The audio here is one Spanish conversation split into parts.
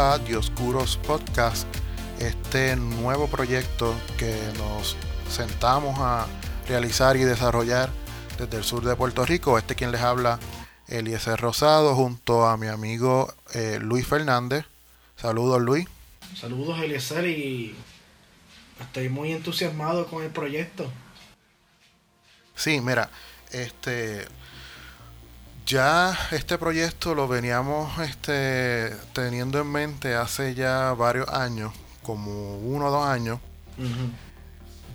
a Dioscuros Podcast, este nuevo proyecto que nos sentamos a realizar y desarrollar desde el sur de Puerto Rico. Este quien les habla, Eliezer Rosado, junto a mi amigo eh, Luis Fernández. Saludos Luis. Saludos Eliezer y estoy muy entusiasmado con el proyecto. Sí, mira, este ya este proyecto lo veníamos este, teniendo en mente hace ya varios años, como uno o dos años,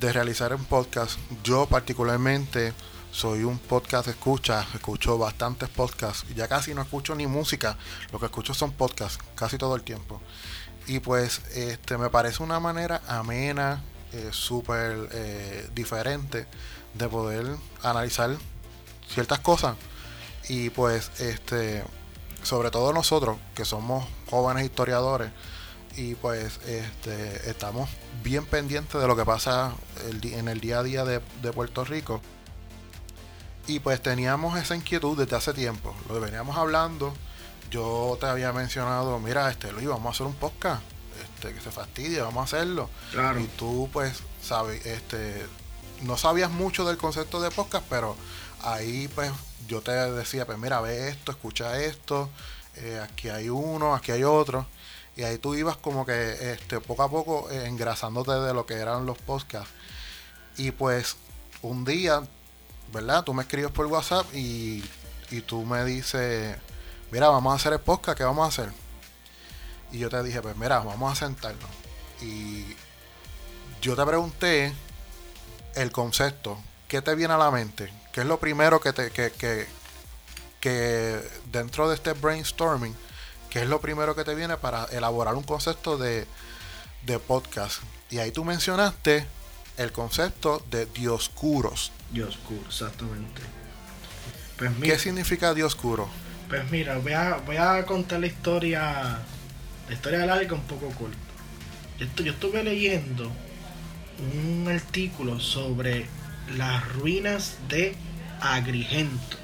de realizar un podcast. Yo particularmente soy un podcast escucha, escucho bastantes podcasts, ya casi no escucho ni música, lo que escucho son podcasts, casi todo el tiempo. Y pues este me parece una manera amena, eh, súper eh, diferente de poder analizar ciertas cosas y pues, este, sobre todo nosotros, que somos jóvenes historiadores, y pues este, estamos bien pendientes de lo que pasa en el día a día de, Puerto Rico. Y pues teníamos esa inquietud desde hace tiempo. Lo veníamos hablando. Yo te había mencionado, mira, este Luis, vamos a hacer un podcast. Este, que se fastidie, vamos a hacerlo. Claro. Y tú, pues, sabes, este, no sabías mucho del concepto de podcast, pero ahí pues yo te decía, pues mira, ve esto, escucha esto, eh, aquí hay uno, aquí hay otro. Y ahí tú ibas como que este, poco a poco eh, engrasándote de lo que eran los podcasts. Y pues un día, ¿verdad? Tú me escribes por WhatsApp y, y tú me dices, mira, vamos a hacer el podcast, ¿qué vamos a hacer? Y yo te dije, pues mira, vamos a sentarnos. Y yo te pregunté el concepto, ¿qué te viene a la mente? ¿Qué es lo primero que te que, que, dentro de este brainstorming, qué es lo primero que te viene para elaborar un concepto de, de podcast? Y ahí tú mencionaste el concepto de dioscuros. Dioscuro, exactamente. Pues ¿Qué significa dioscuro? Pues mira, voy a, voy a contar la historia, la historia larga un poco corta. yo estuve leyendo un artículo sobre las ruinas de Agrigento,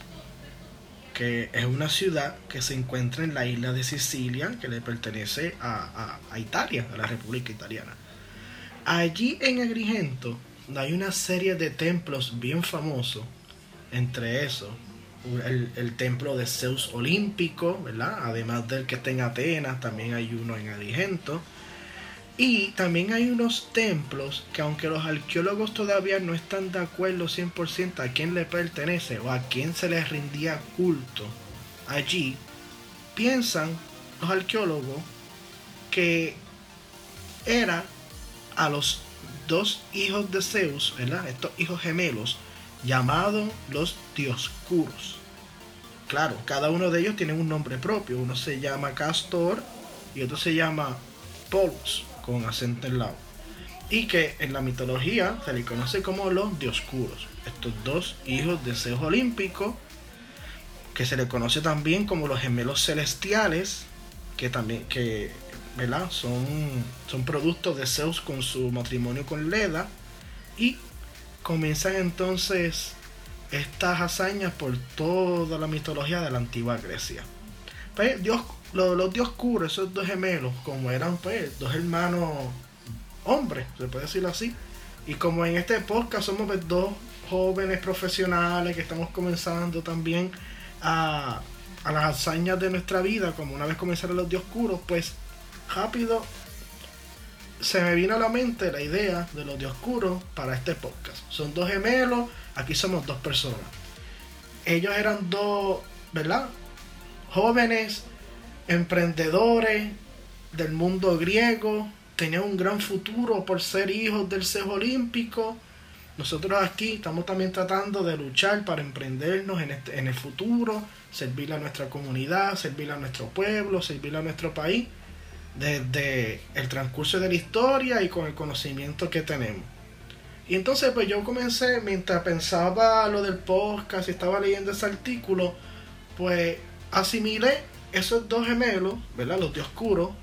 que es una ciudad que se encuentra en la isla de Sicilia, que le pertenece a, Italia, a la República Italiana. Allí en Agrigento hay una serie de templos bien famosos, entre esos el, el, templo de Zeus olímpico, ¿verdad? Además del que está en Atenas, también hay uno en Agrigento y también hay unos templos que aunque los arqueólogos todavía no están de acuerdo 100% a quién le pertenece o a quién se les rindía culto allí, piensan los arqueólogos que era a los dos hijos de Zeus, ¿verdad? Estos hijos gemelos, llamados los Dioscuros. Claro, cada uno de ellos tiene un nombre propio. Uno se llama Castor y otro se llama Polos con acento en lado. Y que en la mitología se le conoce como los Dioscuros. Estos dos hijos de Zeus olímpico, que se le conoce también como los gemelos celestiales, que también que, ¿verdad? Son, son productos de Zeus con su matrimonio con Leda. Y comienzan entonces estas hazañas por toda la mitología de la antigua Grecia. Pues Dios los, los Dioscuros, esos dos gemelos, como eran pues dos hermanos hombres, se puede decir así. Y como en este podcast somos pues, dos jóvenes profesionales que estamos comenzando también a, a las hazañas de nuestra vida, como una vez comenzaron los Dioscuros, pues rápido se me vino a la mente la idea de los Dioscuros para este podcast. Son dos gemelos, aquí somos dos personas. Ellos eran dos, ¿verdad? Jóvenes emprendedores del mundo griego, tenían un gran futuro por ser hijos del Zeus olímpico. nosotros aquí estamos también tratando de luchar para emprendernos en, este, en el futuro, servir a nuestra comunidad, servir a nuestro pueblo, servir a nuestro país, desde el transcurso de la historia y con el conocimiento que tenemos. Y entonces pues yo comencé, mientras pensaba lo del podcast y estaba leyendo ese artículo, pues asimilé esos dos gemelos, ¿verdad? Los de oscuro,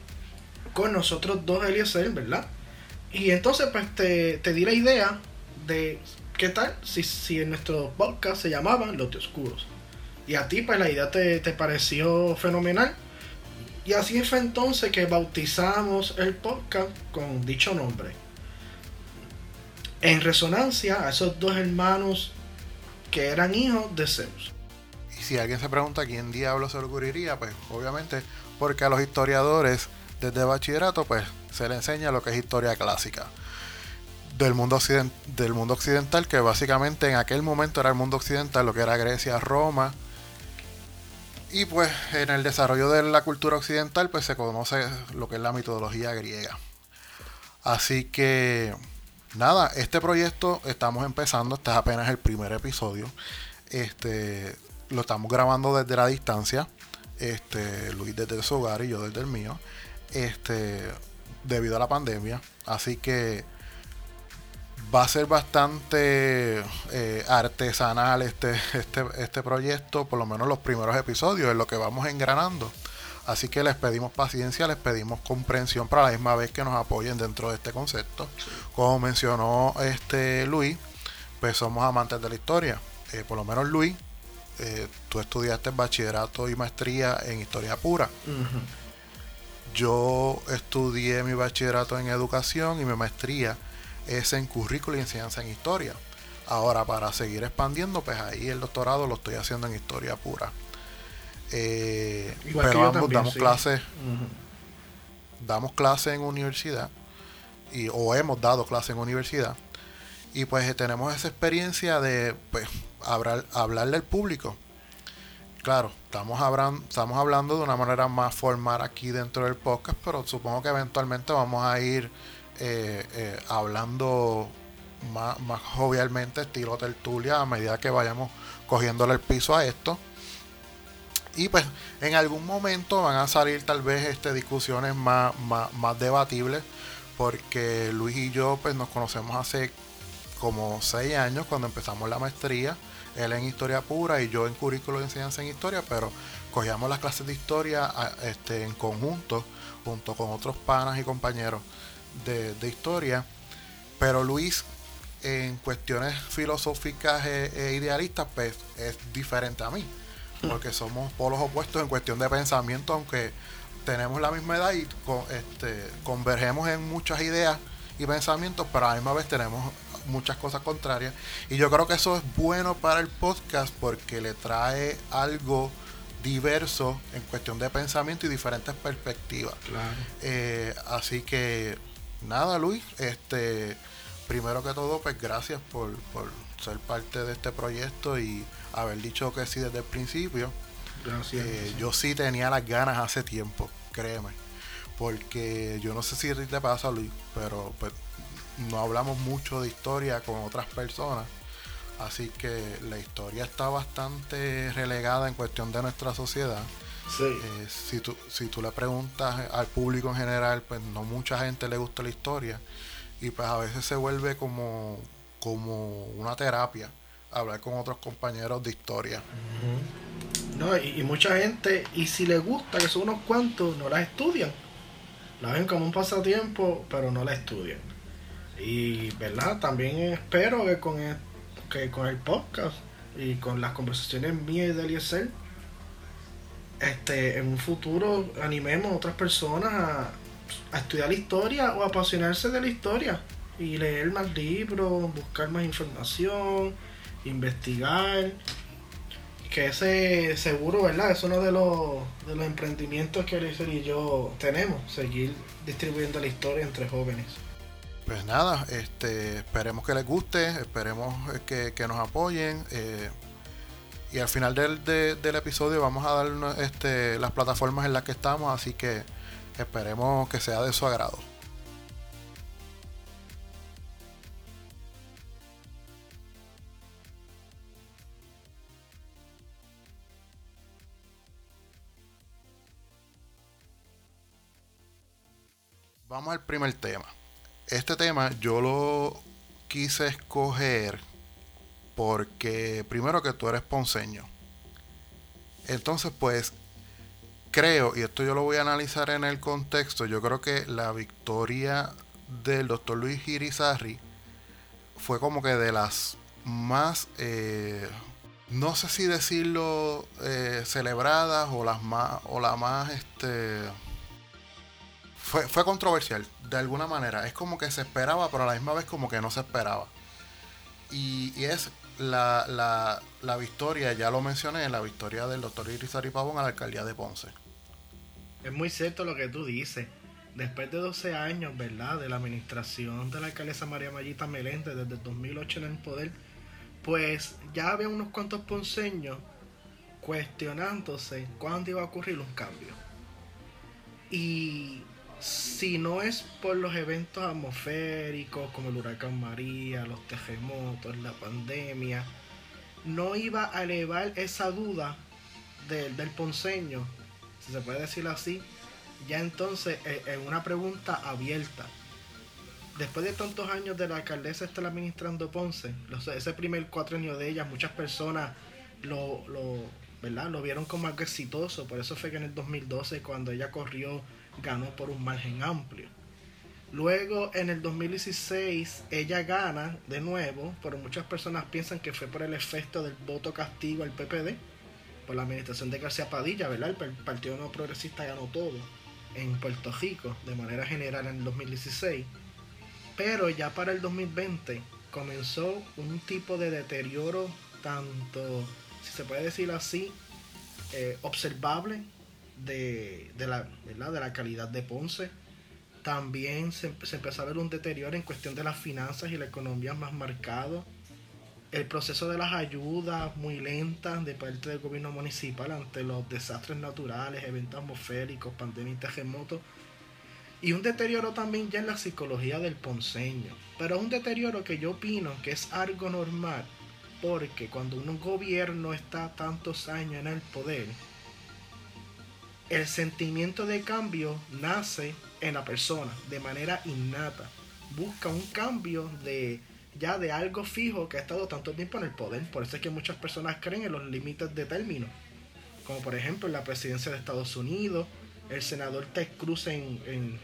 con nosotros dos Eliezer, ¿verdad? Y entonces pues te, te di la idea de qué tal si, si en nuestro podcast se llamaban Los de Oscuros. Y a ti pues la idea te, te pareció fenomenal. Y así fue entonces que bautizamos el podcast con dicho nombre en resonancia a esos dos hermanos que eran hijos de Zeus. Si alguien se pregunta quién diablo se le ocurriría, pues obviamente porque a los historiadores desde bachillerato pues se le enseña lo que es historia clásica del mundo, del mundo occidental, que básicamente en aquel momento era el mundo occidental, lo que era Grecia, Roma. Y pues en el desarrollo de la cultura occidental pues se conoce lo que es la mitología griega. Así que nada, este proyecto estamos empezando, este es apenas el primer episodio. Este, lo estamos grabando desde la distancia. Este, Luis desde su hogar y yo desde el mío. Este, debido a la pandemia. Así que va a ser bastante eh, artesanal este, este, este proyecto, por lo menos los primeros episodios, en lo que vamos engranando. Así que les pedimos paciencia, les pedimos comprensión para la misma vez que nos apoyen dentro de este concepto. Como mencionó este Luis, pues somos amantes de la historia. Eh, por lo menos Luis, eh, tú estudiaste bachillerato y maestría en historia pura. Yo estudié mi bachillerato en educación y mi maestría es en currículo y enseñanza en historia. Ahora, para seguir expandiendo, pues ahí el doctorado lo estoy haciendo en historia pura. Eh, pero ambos damos clases. Damos clases en universidad. Y, o hemos dado clases en universidad. Y pues tenemos esa experiencia de pues, hablar, hablarle al público. Claro, estamos, hablando, estamos hablando de una manera más formal aquí dentro del podcast, pero supongo que eventualmente vamos a ir eh, eh, hablando más, más jovialmente, estilo tertulia, a medida que vayamos cogiéndole el piso a esto. Y pues en algún momento van a salir tal vez este, discusiones más, más, debatibles, porque Luis y yo pues nos conocemos hace como seis años cuando empezamos la maestría, él en historia pura y yo en currículo de enseñanza en historia, pero cogíamos las clases de historia este, en conjunto, junto con otros panas y compañeros de, historia. Pero Luis, en cuestiones filosóficas e, e idealistas, pues es diferente a mí porque somos polos opuestos en cuestión de pensamiento, aunque tenemos la misma edad y este, convergemos en muchas ideas y pensamientos, pero a la misma vez tenemos muchas cosas contrarias. Y yo creo que eso es bueno para el podcast porque le trae algo diverso en cuestión de pensamiento y diferentes perspectivas. Eh, así que nada, Luis, este primero que todo, pues gracias por, por ser parte de este proyecto y haber dicho que sí desde el principio. Gracias. Eh, yo sí tenía las ganas hace tiempo, créeme. Porque yo no sé si te pasa, Luis, pero pues, no hablamos mucho de historia con otras personas. Así que la historia está bastante relegada en cuestión de nuestra sociedad. Sí. Eh, si, tú, si tú le preguntas al público en general, pues no mucha gente le gusta la historia. Y pues a veces se vuelve como, como una terapia hablar con otros compañeros de historia. No, y, mucha gente, y si les gusta, que son unos cuantos, no las estudian. La ven como un pasatiempo, pero no la estudian. Y, ¿verdad? También espero que con el, que con el podcast y con las conversaciones mías y de Eliezer, este, en un futuro animemos a otras personas a, estudiar la historia o a apasionarse de la historia y leer más libros, buscar más información, investigar. Que ese seguro, ¿verdad? Es uno de los, de los emprendimientos que Eliezer y yo tenemos, seguir distribuyendo la historia entre jóvenes pues nada, este, esperemos que les guste, esperemos eh, que, que nos apoyen. Eh, y al final del, del, episodio vamos a dar este, las plataformas en las que estamos, así que esperemos que sea de su agrado. Vamos al primer tema. Este tema yo lo quise escoger porque primero que tú eres ponceño. Entonces, pues creo, y esto yo lo voy a analizar en el contexto, yo creo que la victoria del doctor Luis Girizarri fue como que de las más, eh, no sé si decirlo, eh, celebradas o las más, o la más, este, fue, fue controversial de alguna manera. Es como que se esperaba, pero a la misma vez como que no se esperaba. Y, es la, la, la, victoria, ya lo mencioné, la victoria del doctor Irizarry Pavón a la alcaldía de Ponce. Es muy cierto lo que tú dices. Después de 12 años, ¿verdad? De la administración de la alcaldesa María Mayita Meléndez desde el 2008 en el poder, pues ya había unos cuantos ponceños cuestionándose cuándo iba a ocurrir un cambio. Y si no es por los eventos atmosféricos como el huracán María, los terremotos, la pandemia, no iba a elevar esa duda del ponceño, si se puede decir así, ya entonces es eh, una pregunta abierta. Después de tantos años de la alcaldesa estar administrando Ponce, ese primer cuatro años de ella, muchas personas lo, lo, ¿verdad? lo vieron como algo exitoso. Por eso fue que en el 2012, cuando ella corrió ganó por un margen amplio. Luego en el 2016 ella gana de nuevo, pero muchas personas piensan que fue por el efecto del voto castigo al PPD, por la administración de García Padilla, ¿verdad? El Partido No Progresista ganó todo en Puerto Rico de manera general en el 2016. Pero ya para el 2020 comenzó un tipo de deterioro tanto, si se puede decir así, eh, observable de, la, de la calidad de Ponce. También se, empezó a ver un deterioro en cuestión de las finanzas y la economía más marcado. El proceso de las ayudas muy lentas de parte del gobierno municipal ante los desastres naturales, eventos atmosféricos, pandemia y terremotos. Y un deterioro también ya en la psicología del ponceño. Pero un deterioro que yo opino que es algo normal. Porque cuando un gobierno está tantos años en el poder, el sentimiento de cambio nace en la persona de manera innata. Busca un cambio de ya de algo fijo que ha estado tanto tiempo en el poder. Por eso es que muchas personas creen en los límites de término. Como por ejemplo en la presidencia de Estados Unidos, el senador Ted Cruz en, en,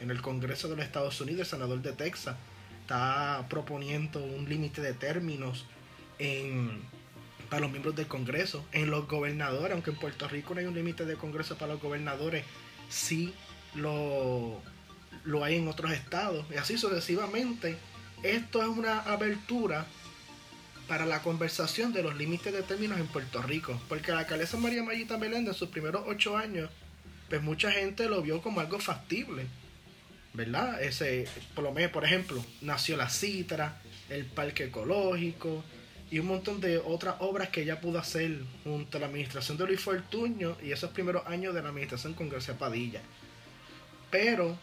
en el Congreso de los Estados Unidos, el senador de Texas, está proponiendo un límite de términos en para los miembros del Congreso, en los gobernadores, aunque en Puerto Rico no hay un límite de Congreso para los gobernadores, sí lo, lo hay en otros estados, y así sucesivamente. Esto es una abertura para la conversación de los límites de términos en Puerto Rico, porque la alcaldesa María Mayita Meléndez en sus primeros ocho años, pues mucha gente lo vio como algo factible, ¿verdad? Ese, por lo menos, por ejemplo, nació la Citra, el Parque Ecológico, y un montón de otras obras que ella pudo hacer junto a la administración de Luis Fortuño y esos primeros años de la administración con García Padilla. Pero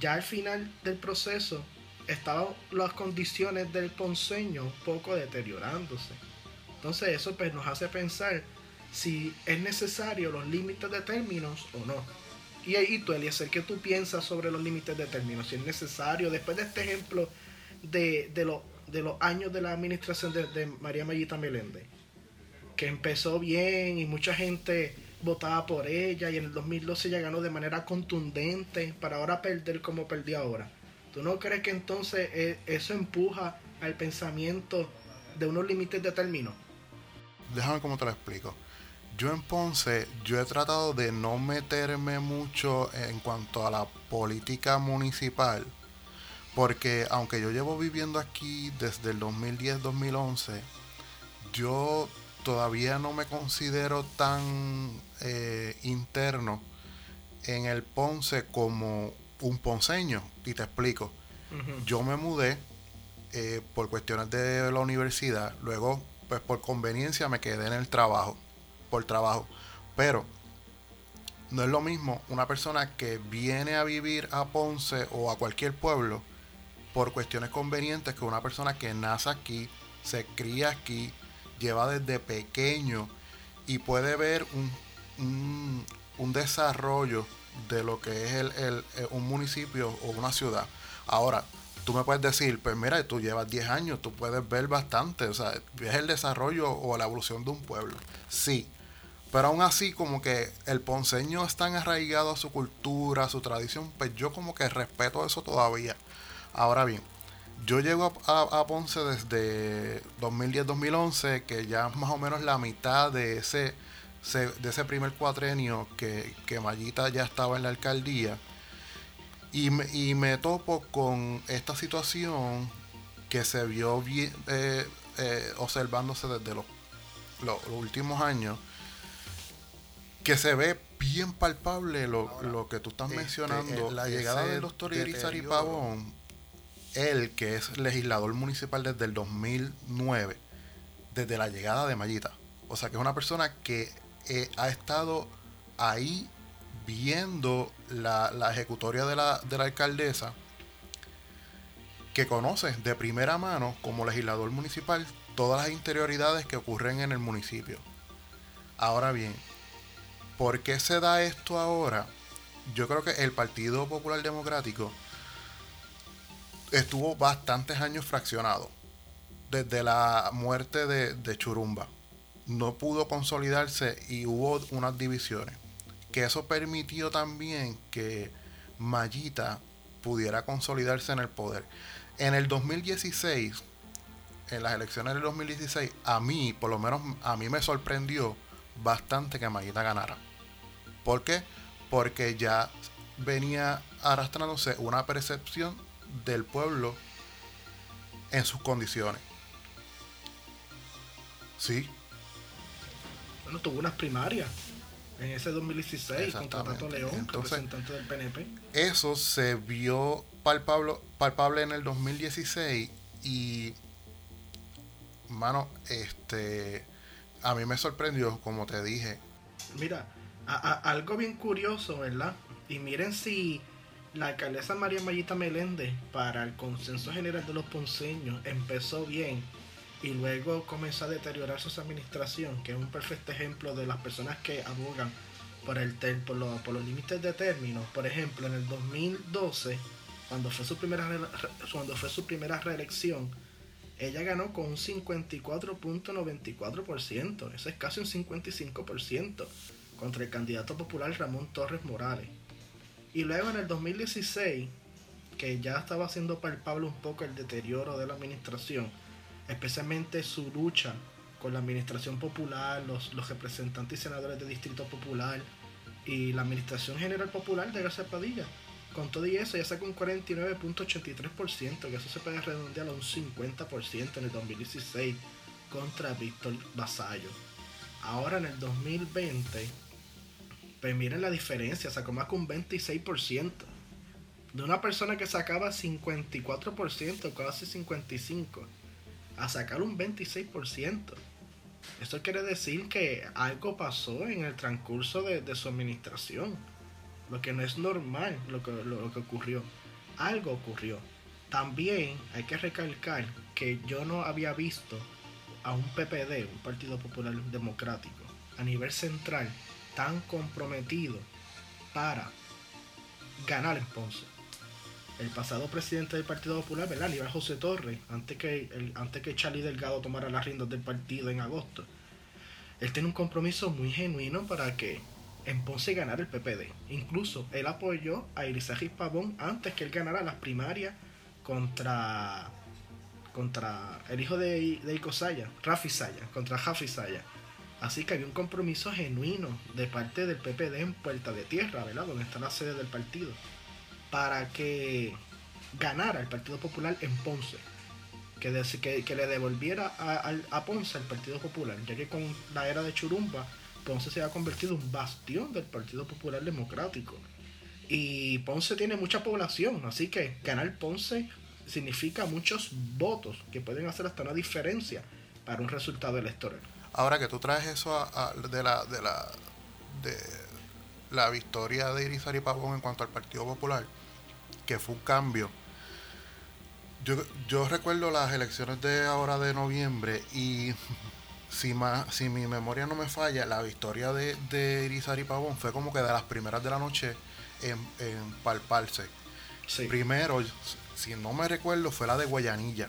ya al final del proceso estaban las condiciones del ponceño un poco deteriorándose. Entonces eso pues, nos hace pensar si es necesario los límites de términos o no. Y ahí tú, Eliezer, ¿qué tú piensas sobre los límites de términos? Si es necesario, después de este ejemplo de, de los de los años de la administración de, María Mayita Meléndez, que empezó bien y mucha gente votaba por ella y en el 2012 ella ganó de manera contundente para ahora perder como perdió ahora. ¿Tú no crees que entonces eh, eso empuja al pensamiento de unos límites de término? Déjame cómo te lo explico. Yo en Ponce, yo he tratado de no meterme mucho en cuanto a la política municipal, porque aunque yo llevo viviendo aquí desde el 2010-2011, yo todavía no me considero tan eh, interno en el Ponce como un ponceño. Y te explico. Yo me mudé eh, por cuestiones de la universidad. Luego, pues por conveniencia me quedé en el trabajo. Por trabajo. Pero no es lo mismo una persona que viene a vivir a Ponce o a cualquier pueblo por cuestiones convenientes que una persona que nace aquí, se cría aquí, lleva desde pequeño y puede ver un, un, desarrollo de lo que es el, el, eh, un municipio o una ciudad. Ahora, tú me puedes decir, pues mira, tú llevas 10 años, tú puedes ver bastante, o sea, ves el desarrollo o la evolución de un pueblo. Sí, pero aún así como que el ponceño es tan arraigado a su cultura, a su tradición, pues yo como que respeto eso todavía. Ahora bien, yo llego a, Ponce desde 2010-2011, que ya más o menos la mitad de ese, de ese primer cuatrenio que, que Mayita ya estaba en la alcaldía. Y me, y me topo con esta situación que se vio bien, eh, eh, observándose desde los, los, últimos años, que se ve bien palpable lo, que tú estás este, mencionando. la llegada del doctor Irizarry Pavón él, que es legislador municipal desde el 2009, desde la llegada de Mayita. O sea que es una persona que eh, ha estado ahí viendo la, ejecutoria de la, de la alcaldesa, que conoce de primera mano como legislador municipal todas las interioridades que ocurren en el municipio. Ahora bien, ¿por qué se da esto ahora? Yo creo que el Partido Popular Democrático estuvo bastantes años fraccionado. Desde la muerte de, Churumba. No pudo consolidarse y hubo unas divisiones. Que eso permitió también que Mayita pudiera consolidarse en el poder. En el 2016, en las elecciones del 2016, a mí, por lo menos a mí me sorprendió bastante que Mayita ganara. ¿Por qué? Porque ya venía arrastrándose una percepción del pueblo en sus condiciones. Sí. Bueno, tuvo unas primarias en ese 2016 contra Tato León, representante del PNP. Eso se vio palpable, palpable en el 2016 y, mano, este, a mí me sorprendió, como te dije. Mira, algo bien curioso, ¿verdad? Y miren si la alcaldesa María Mayita Meléndez, para el consenso general de los ponceños, empezó bien y luego comenzó a deteriorarse su administración, que es un perfecto ejemplo de las personas que abogan por, el por, los límites de término. Por ejemplo, en el 2012, cuando fue su primera, cuando fue su primera reelección, ella ganó con un 54.94%, eso es casi un 55%, contra el candidato popular Ramón Torres Morales. Y luego en el 2016, que ya estaba haciendo palpable un poco el deterioro de la administración, especialmente su lucha con la administración popular, los, los representantes y senadores de Distrito Popular y la administración general popular de García Padilla. Con todo y eso ya sacó un 49.83%, que eso se puede redondear a un 50% en el 2016 contra Víctor Basallo. Ahora en el 2020 pues miren la diferencia, sacó más que un 26%. De una persona que sacaba 54%, casi 55%, a sacar un 26%. Esto quiere decir que algo pasó en el transcurso de, su administración. Lo que no es normal lo que, lo que ocurrió. Algo ocurrió. También hay que recalcar que yo no había visto a un PPD, un Partido Popular Democrático, a nivel central, tan comprometido para ganar en Ponce. El pasado presidente del Partido Popular, ¿verdad? Aníbal José Torres, antes que, el, antes que Charlie Delgado tomara las riendas del partido en agosto, él tiene un compromiso muy genuino para que en Ponce ganara el PPD. Incluso él apoyó a Irizarry Pavón antes que él ganara las primarias contra contra el hijo de, de Ico Saya, Rafi Saya, contra Rafi Saya. Así que había un compromiso genuino de parte del PPD en Puerta de Tierra, ¿verdad? Donde está la sede del partido, para que ganara el Partido Popular en Ponce. Que, le devolviera a, Ponce el Partido Popular, ya que con la era de Churumba, Ponce se ha convertido en un bastión del Partido Popular Democrático. Y Ponce tiene mucha población, así que ganar Ponce significa muchos votos que pueden hacer hasta una diferencia para un resultado electoral. Ahora que tú traes eso de la de la de la victoria de Irizarry Pavón en cuanto al Partido Popular, que fue un cambio. Yo, yo recuerdo las elecciones de ahora de noviembre y si, si mi memoria no me falla, la victoria de, de Irizarry Pavón fue como que de las primeras de la noche en, palparse. Primero, si no me recuerdo, fue la de Guayanilla,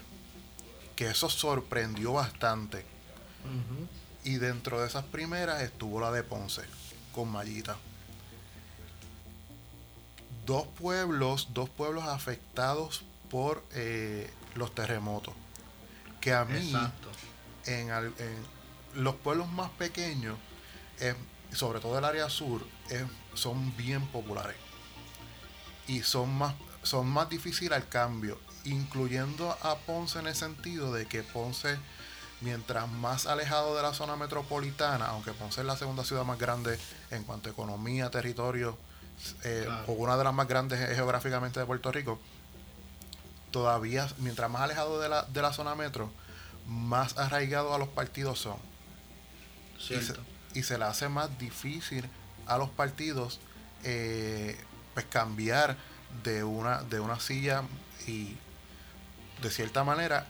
que eso sorprendió bastante. Y dentro de esas primeras estuvo la de Ponce, con Mallita. Dos pueblos, dos pueblos afectados por eh, los terremotos. Que a mí, en, los pueblos más pequeños, sobre todo el área sur, son bien populares. Y son más, son más difíciles al cambio, incluyendo a Ponce en el sentido de que Ponce, mientras más alejado de la zona metropolitana, aunque Ponce es la segunda ciudad más grande en cuanto a economía, territorio, eh, o una de las más grandes geográficamente de Puerto Rico, todavía, mientras más alejado de la, de la zona metro, más arraigado a los partidos son. Y se, le hace más difícil a los partidos eh, pues cambiar de una, de una silla y de cierta manera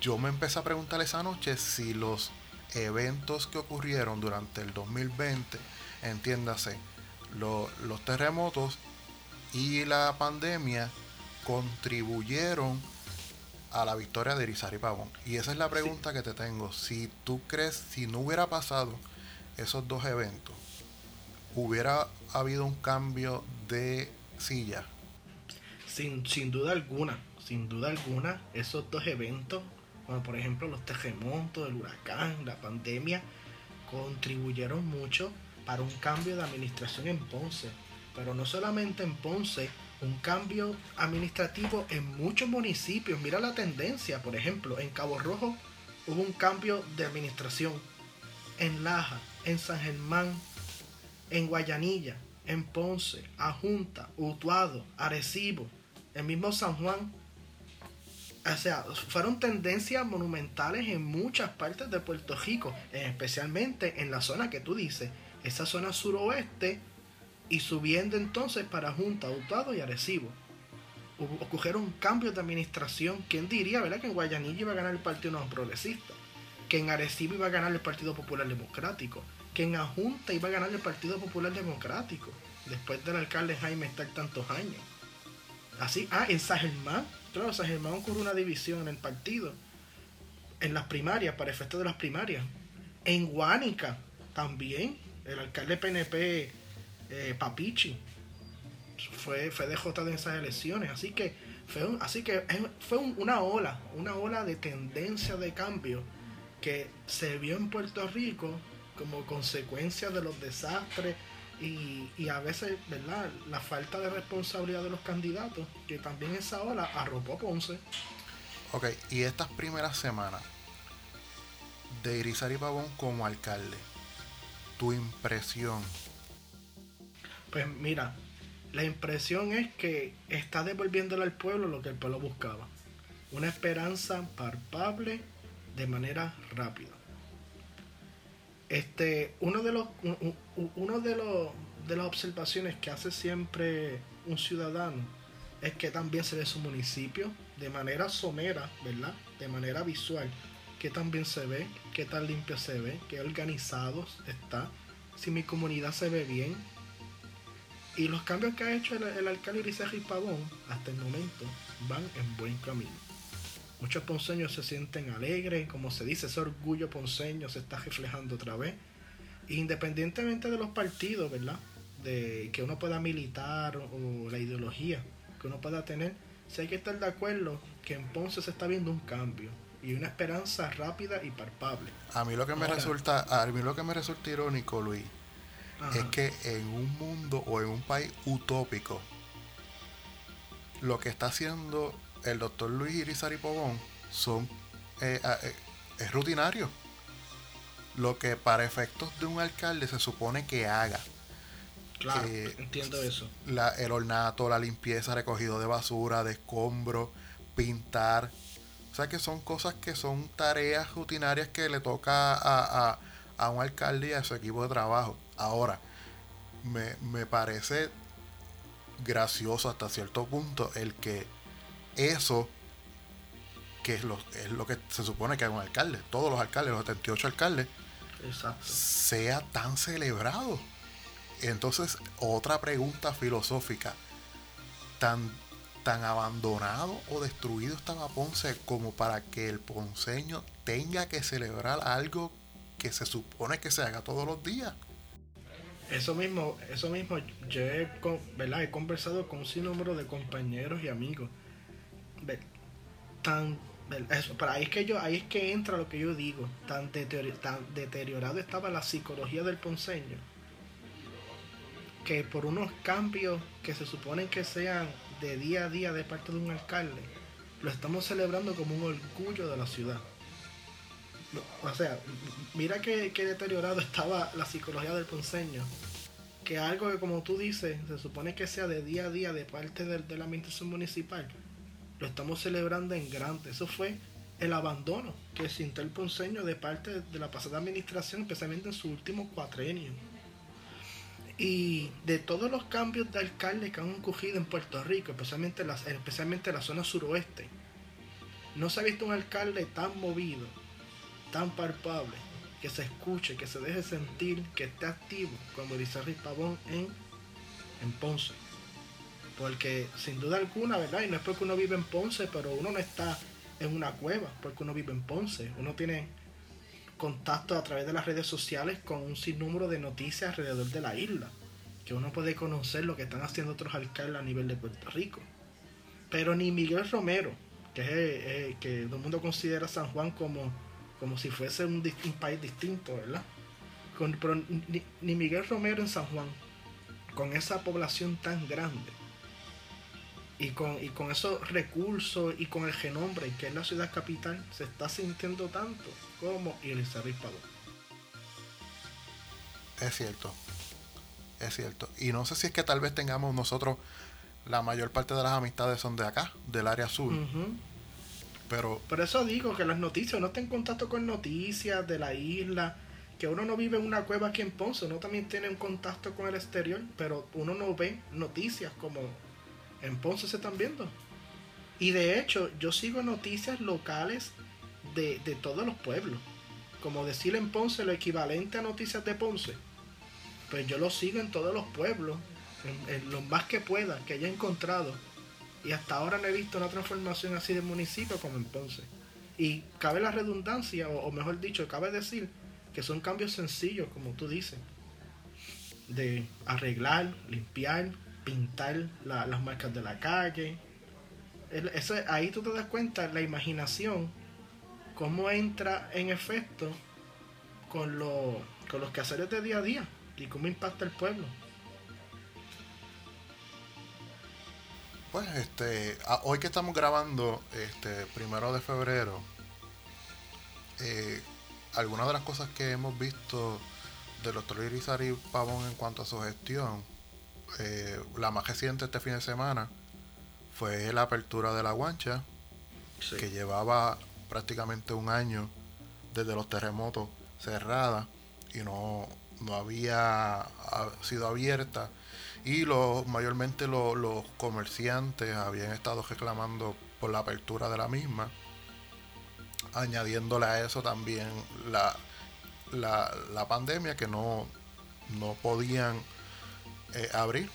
yo me empecé a preguntar esa noche si los eventos que ocurrieron durante el 2020, entiéndase, los terremotos y la pandemia contribuyeron a la victoria de Irizarry Pavón. Y esa es la pregunta que te tengo. Si tú crees, si no hubiera pasado esos dos eventos, hubiera habido un cambio de silla. Sin, sin duda alguna, sin duda alguna, esos dos eventos, como por ejemplo los terremotos, el huracán, la pandemia, contribuyeron mucho para un cambio de administración en Ponce. Pero no solamente en Ponce, un cambio administrativo en muchos municipios. Mira la tendencia, por ejemplo, en Cabo Rojo hubo un cambio de administración. En Laja, en San Germán, en Guayanilla, en Ponce, Ajunta, Utuado, Arecibo, el mismo San Juan. O sea, fueron tendencias monumentales en muchas partes de Puerto Rico, especialmente en la zona que tú dices, esa zona suroeste y subiendo entonces para Junta, Utuado y Arecibo. Ocurrieron cambios de administración. ¿Quién diría, verdad, que en Guayanilla iba a ganar el Partido No Progresista? Que en Arecibo iba a ganar el Partido Popular Democrático. Que en Ajunta iba a ganar el Partido Popular Democrático. Después del alcalde Jaime estar tantos años. Así, ah, en San Germán. Claro, San Germán ocurrió una división en el partido. En las primarias, para efectos de las primarias. En Guánica también. El alcalde PNP eh, Papichi fue, fue DJ en esas elecciones. Así que fue, así que fue una ola, una ola de tendencia de cambio que se vio en Puerto Rico como consecuencia de los desastres y, y, a veces, ¿verdad? La falta de responsabilidad de los candidatos, que también esa ola arropó Ponce. Ok, y estas primeras semanas de Irizarry Pavón como alcalde, tu impresión pues mira, la impresión es que está devolviéndole al pueblo lo que el pueblo buscaba. Una esperanza palpable de manera rápida. Este, uno de los, uno de los de las observaciones que hace siempre un ciudadano es que también se ve su municipio de manera somera, ¿verdad? De manera visual, que también se ve, qué tan limpio se ve, qué organizados está, si mi comunidad se ve bien, y los cambios que ha hecho el, alcalde Irizarry Pavón hasta el momento van en buen camino. Muchos ponceños se sienten alegres, como se dice, ese orgullo ponceño se está reflejando otra vez. Independientemente de los partidos, ¿verdad? De que uno pueda militar o, la ideología que uno pueda tener, si hay que estar de acuerdo que en Ponce se está viendo un cambio y una esperanza rápida y palpable. A mí lo que me resulta, a mí lo que me resulta irónico, Luis, es que en un mundo o en un país utópico, lo que está haciendo el doctor Luis Irizarry Pogón son, eh, eh, es rutinario. Lo que para efectos de un alcalde se supone que haga. Claro, eh, entiendo eso. el ornato, la limpieza, recogido de basura, de escombros, pintar. O sea que son cosas que son tareas rutinarias que le toca a, a un alcalde y a su equipo de trabajo. Ahora, me, parece gracioso hasta cierto punto el que eso que es lo, es lo que se supone que es un alcalde, todos los alcaldes, los 78 alcaldes, sea tan celebrado. Entonces, otra pregunta filosófica, tan, tan abandonado o destruido estaba Ponce como para que el ponceño tenga que celebrar algo que se supone que se haga todos los días. Eso mismo, eso mismo, yo he, ¿verdad? he conversado con un sinnúmero de compañeros y amigos. Tan, pero ahí es que yo, ahí es que entra lo que yo digo. Tan, tan deteriorado estaba la psicología del ponceño que por unos cambios que se suponen que sean de día a día de parte de un alcalde, lo estamos celebrando como un orgullo de la ciudad. O sea, mira qué, deteriorado estaba la psicología del ponceño. Que algo que como tú dices, se supone que sea de día a día de parte de, la administración municipal, lo estamos celebrando en grande. Eso fue el abandono que sintió el ponceño de parte de la pasada administración, especialmente en su último cuatrenio. Y de todos los cambios de alcalde que han ocurrido en Puerto Rico, especialmente en la, especialmente la zona suroeste, no se ha visto un alcalde tan movido, tan palpable, que se escuche, que se deje sentir, que esté activo como dice Pavón en, en Ponce. Porque sin duda alguna, ¿verdad? Y no es porque uno vive en Ponce, pero uno no está en una cueva, porque uno vive en Ponce. Uno tiene contacto a través de las redes sociales con un sinnúmero de noticias alrededor de la isla, que uno puede conocer lo que están haciendo otros alcaldes a nivel de Puerto Rico. Pero ni Miguel Romero, que es el, que todo el mundo considera San Juan como, como si fuese un, país distinto, ¿verdad? pero ni, ni Miguel Romero en San Juan, con esa población tan grande, y con, y con esos recursos y con el genombre que es la ciudad capital se está sintiendo tanto como Elizabeth Pavón. Es cierto, es cierto. Y no sé si es que tal vez tengamos nosotros, la mayor parte de las amistades son de acá, del área sur. Pero... Por eso digo que las noticias, uno está en contacto con noticias de la isla, que uno no vive en una cueva aquí en Ponce, uno también tiene un contacto con el exterior, pero uno no ve noticias como en Ponce se están viendo. Y de hecho, yo sigo noticias locales de, todos los pueblos. Como decir en Ponce lo equivalente a noticias de Ponce. Pues yo lo sigo en todos los pueblos, en, lo más que pueda, que haya encontrado. Y hasta ahora no he visto una transformación así de municipio como en Ponce. Y cabe la redundancia, o mejor dicho, cabe decir que son cambios sencillos, como tú dices. De arreglar, limpiar, pintar las marcas de la calle. Eso, ahí tú te das cuenta la imaginación, cómo entra en efecto con, lo, con los quehaceres de día a día y cómo impacta el pueblo. Pues este, hoy que estamos grabando, este primero de febrero, eh, algunas de las cosas que hemos visto del doctor Irizarry Pavón en cuanto a su gestión eh, la más reciente este fin de semana fue la apertura de la guancha, que llevaba prácticamente un año desde los terremotos cerrada y no, no había sido abierta. Y los, mayormente los comerciantes habían estado reclamando por la apertura de la misma, añadiéndole a eso también la, la, la pandemia que no, no podían eh, abrir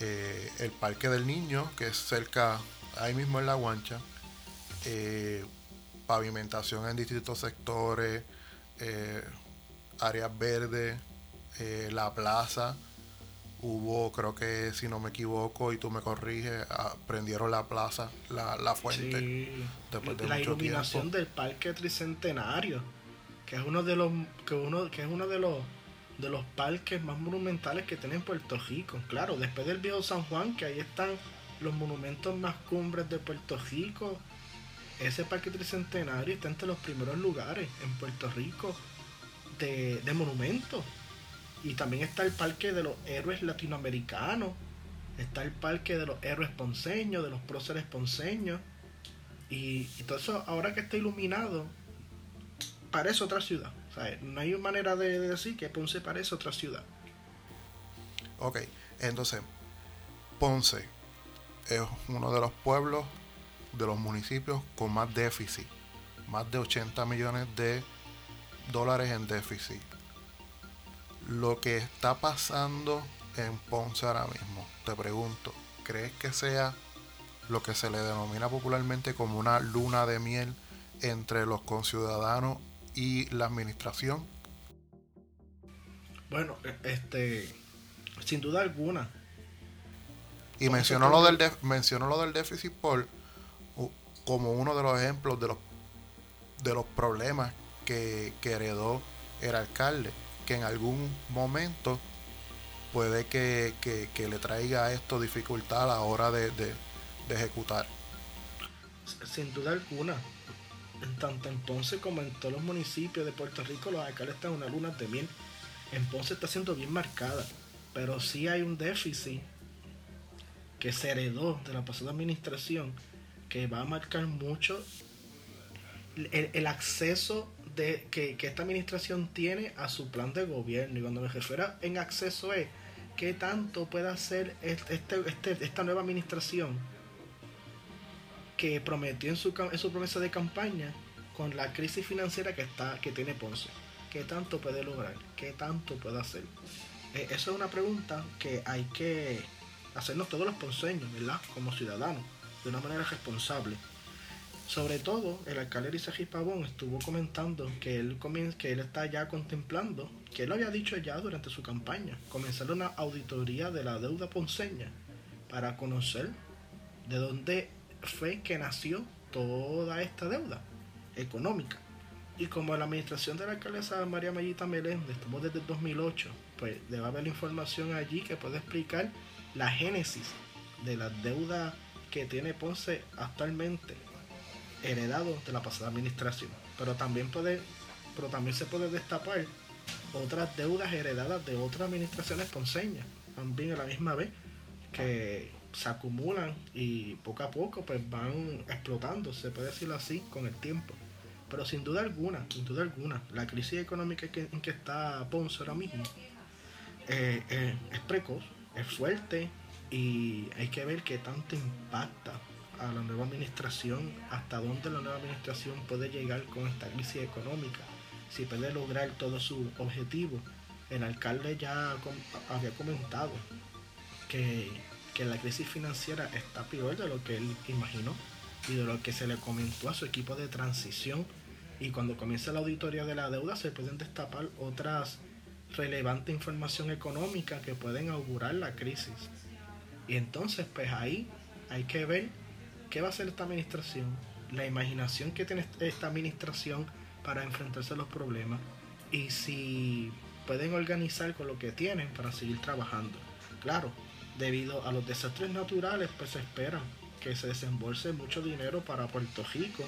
eh, el Parque del Niño, que es cerca, ahí mismo en La Guancha, eh, pavimentación en distintos sectores, áreas verdes, la plaza, hubo, creo que si no me equivoco y tú me corriges, prendieron la plaza, la, fuente. la iluminación del Parque Tricentenario, que es uno de los, que uno, que es uno de los de los parques más monumentales que tiene Puerto Rico. Claro, después del viejo San Juan, que ahí están los monumentos más cumbres de Puerto Rico. Ese parque tricentenario está entre los primeros lugares en Puerto Rico de, de monumentos. Y también está el parque de los héroes latinoamericanos. Está el parque de los héroes ponceños, de los próceres ponceños. Y, y todo eso, ahora que está iluminado, parece otra ciudad no hay manera de decir que Ponce parece otra ciudad. Ok, entonces, Ponce es uno de los pueblos de los municipios con más déficit, más de 80 millones de dólares en déficit. Lo que está pasando en Ponce ahora mismo, te pregunto, ¿crees que sea lo que se le denomina popularmente como una luna de miel entre los conciudadanos y la administración? Bueno, e, este, sin duda alguna. Y mencionó lo, del mencionó lo del déficit por como uno de los ejemplos de los de los problemas que, heredó el alcalde, que en algún momento puede que, le traiga esto dificultad a la hora de, ejecutar. Sin duda alguna, en tanto en Ponce como en todos los municipios de Puerto Rico, los alcaldes están una luna también. En Ponce está siendo bien marcada, pero sí hay un déficit que se heredó de la pasada administración que va a marcar mucho el, acceso de, que, esta administración tiene a su plan de gobierno. Y cuando me refiero en acceso es qué tanto puede hacer este, este, esta nueva administración que prometió en su, promesa de campaña con la crisis financiera que, está, que tiene Ponce. ¿Qué tanto puede lograr? ¿Qué tanto puede hacer? Eh, eso es una pregunta que hay que hacernos todos los ponceños, ¿verdad? Como ciudadanos, de una manera responsable. Sobre todo, el alcalde Isaac Pavón estuvo comentando que él, que él está ya contemplando, que él lo había dicho ya durante su campaña, comenzar una auditoría de la deuda ponceña para conocer de dónde fue que nació toda esta deuda económica. Y como la administración de la alcaldesa María Mayita Meléndez estuvo desde el 2008, pues debe haber información allí que puede explicar la génesis de la deuda que tiene Ponce actualmente heredado de la pasada administración. Pero también puede, pero también se puede destapar otras deudas heredadas de otras administraciones ponceñas, también a la misma vez, que se acumulan y poco a poco pues van explotando, se puede decirlo así, con el tiempo. Pero sin duda alguna, sin duda alguna, la crisis económica en que está Ponce ahora mismo eh, eh, es precoz, es fuerte y hay que ver qué tanto impacta a la nueva administración, hasta dónde la nueva administración puede llegar con esta crisis económica, si puede lograr todo su objetivo. El alcalde ya había comentado que, que la crisis financiera está peor de lo que él imaginó y de lo que se le comentó a su equipo de transición. Y cuando comience la auditoría de la deuda se pueden destapar otras relevantes información económica que pueden augurar la crisis. Y entonces, pues ahí hay que ver ¿Qué va a hacer esta administración? La imaginación que tiene esta administración para enfrentarse a los problemas y si pueden organizar con lo que tienen para seguir trabajando. Claro, debido a los desastres naturales, pues se esperan que se desembolse mucho dinero para Puerto Rico,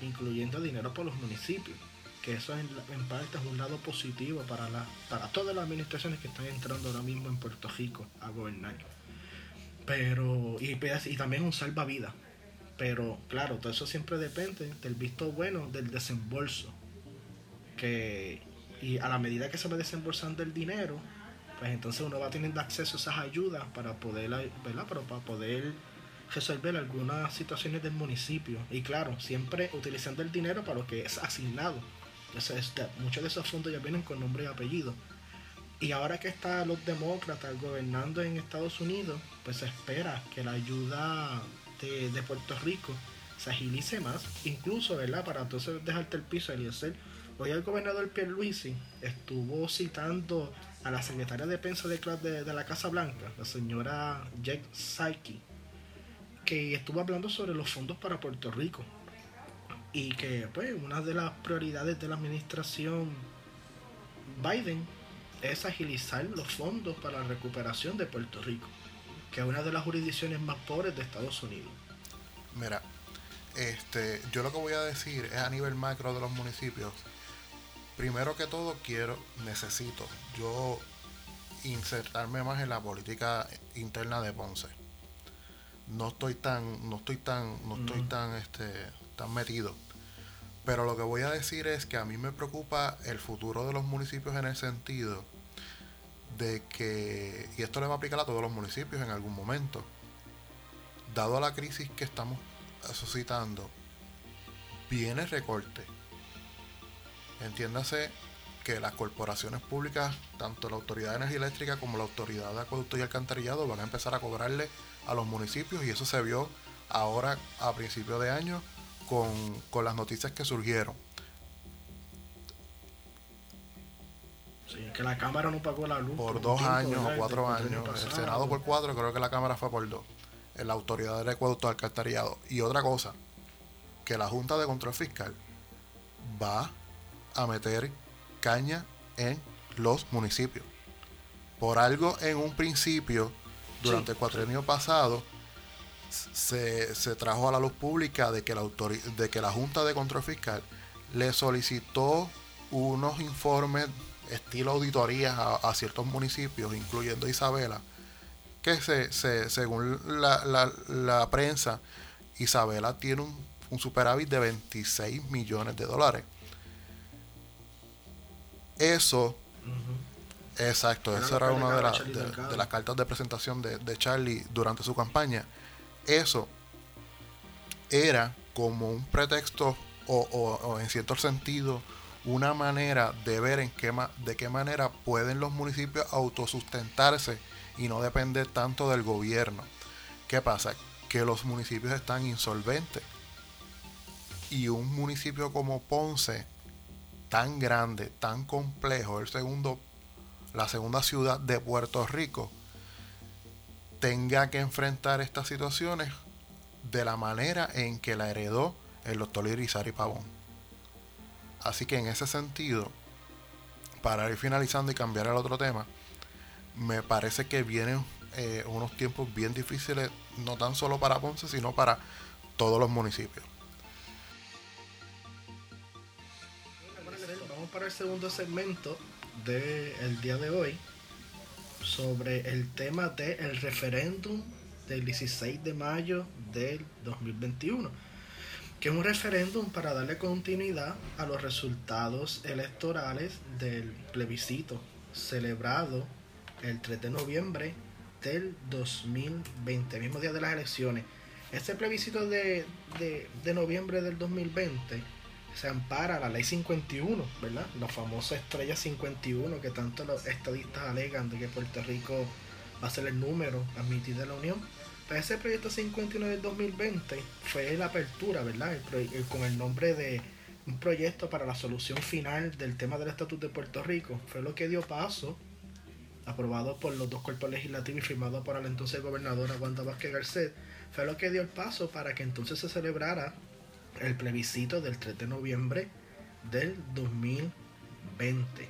incluyendo dinero para los municipios, que eso en, parte es un lado positivo para, la, para todas las administraciones que están entrando ahora mismo en Puerto Rico a gobernar. Pero, y, y también un salvavidas, pero claro, todo eso siempre depende del visto bueno del desembolso. Que, y a la medida que se va desembolsando el dinero, pues entonces uno va teniendo acceso a esas ayudas para poder, ¿verdad? Pero para poder resolver algunas situaciones del municipio. Y claro, siempre utilizando el dinero para lo que es asignado. Entonces, muchos de esos fondos ya vienen con nombre y apellido. Y ahora que están los demócratas gobernando en Estados Unidos, pues se espera que la ayuda de, Puerto Rico se agilice más, incluso, ¿verdad? Para entonces dejarte el piso, Eliezer. Hoy el gobernador Pierluisi estuvo citando a la secretaria de prensa de, la Casa Blanca, la señora Jack Psyche, que estuvo hablando sobre los fondos para Puerto Rico. Y que, pues, una de las prioridades de la administración Biden es agilizar los fondos para la recuperación de Puerto Rico que es una de las jurisdicciones más pobres de Estados Unidos. Mira, este, yo lo que voy a decir es a nivel macro de los municipios. Primero que todo quiero, necesito yo insertarme más en la política interna de Ponce. No estoy tan, no estoy tan, no estoy tan, este, tan metido. Pero lo que voy a decir es que a mí me preocupa el futuro de los municipios en el sentido de que, y esto le va a aplicar a todos los municipios en algún momento, dado la crisis que estamos suscitando, viene recorte. Entiéndase que las corporaciones públicas, tanto la Autoridad de Energía Eléctrica como la Autoridad de Acueducto y Alcantarillado, van a empezar a cobrarle a los municipios y eso se vio ahora a principio de año con, con las noticias que surgieron. Sí, que la Cámara no pagó la luz. Por dos años o cuatro años. El Senado por cuatro, creo que la Cámara fue por dos. En la Autoridad del Acueducto y Alcantarillado. Y otra cosa, que la Junta de Control Fiscal va a meter caña en los municipios. Por algo en un principio, durante el cuatrenio pasado, se, se, trajo a la luz pública de que, la de que la Junta de Control Fiscal le solicitó unos informes estilo auditorías a, ciertos municipios, incluyendo Isabela, que se, se según la, la, la, prensa, Isabela tiene un, un superávit de 26 millones de dólares. Eso, exacto, esa era una de, de, las cartas de presentación de, de, Charlie durante su campaña. Eso era como un pretexto o, o, en cierto sentido una manera de ver en qué de qué manera pueden los municipios autosustentarse y no depender tanto del gobierno. ¿Qué pasa? Que los municipios están insolventes. Y un municipio como Ponce tan grande, tan complejo, el segundo, la segunda ciudad de Puerto Rico, tenga que enfrentar estas situaciones de la manera en que la heredó el doctor Irizarry Pavón. Así que en ese sentido, para ir finalizando y cambiar al otro tema, me parece que vienen eh, unos tiempos bien difíciles, no tan solo para Ponce, sino para todos los municipios. Para el segundo segmento del día de hoy sobre el tema del referéndum del 16 de mayo del 2021, que es un referéndum para darle continuidad a los resultados electorales del plebiscito celebrado el 3 de noviembre del 2020, mismo día de las elecciones. Este plebiscito de, de, de noviembre del 2020 se ampara la ley 51, ¿verdad? La famosa estrella 51 que tanto los estadistas alegan de que Puerto Rico va a ser el número admitido en la Unión. Pues ese proyecto 51 del 2020 fue la apertura, ¿verdad? con el nombre de un proyecto para la solución final del tema del estatus de Puerto Rico. Fue lo que dio paso, aprobado por los dos cuerpos legislativos y firmado por la entonces gobernadora Wanda Vázquez Garcet, fue lo que dio el paso para que entonces se celebrara el plebiscito del 3 de noviembre del 2020.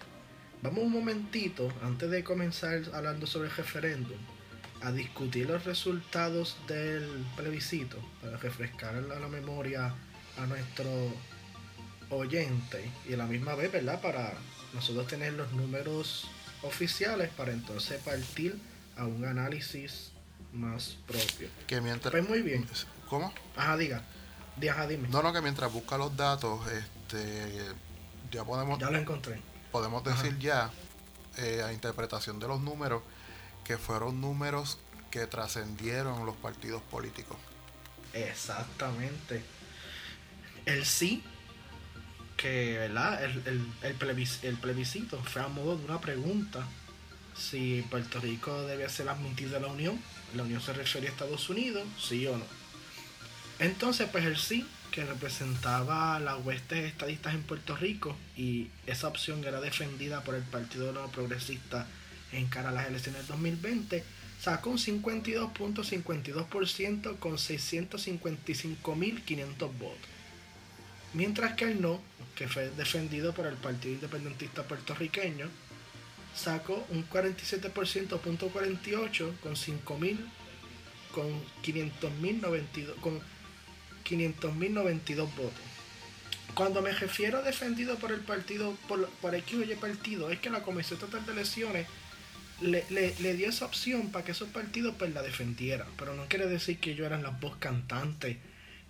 Vamos un momentito, antes de comenzar hablando sobre el referéndum, a discutir los resultados del plebiscito, para refrescar la, la memoria a nuestro oyente y a la misma vez, ¿verdad? Para nosotros tener los números oficiales para entonces partir a un análisis más propio. Que mientras... Pues muy bien. ¿Cómo? Ajá, diga. Dime. No, no, que mientras busca los datos, este, ya podemos... Ya lo encontré. Podemos decir ya, eh, a interpretación de los números, que fueron números que trascendieron los partidos políticos. Exactamente. El sí, que ¿verdad? El, el, el, plebiscito fue a modo de una pregunta si Puerto Rico debe ser admitido a la Unión. La Unión se refiere a Estados Unidos, sí o no. Entonces, pues el sí, que representaba las huestes estadistas en Puerto Rico, y esa opción era defendida por el Partido de los Progresistas en cara a las elecciones del 2020, sacó un 52.52% con 655.500 votos. Mientras que el no, que fue defendido por el Partido Independentista Puertorriqueño, sacó un 47.48 con 5.000 con 500.092 con 500.092 votos. Cuando me refiero a defendido por el partido, por, por el QY partido, es que la Comisión Total de Elecciones le, le, dio esa opción para que esos partidos pues la defendieran. Pero no quiere decir que ellos eran las voz cantantes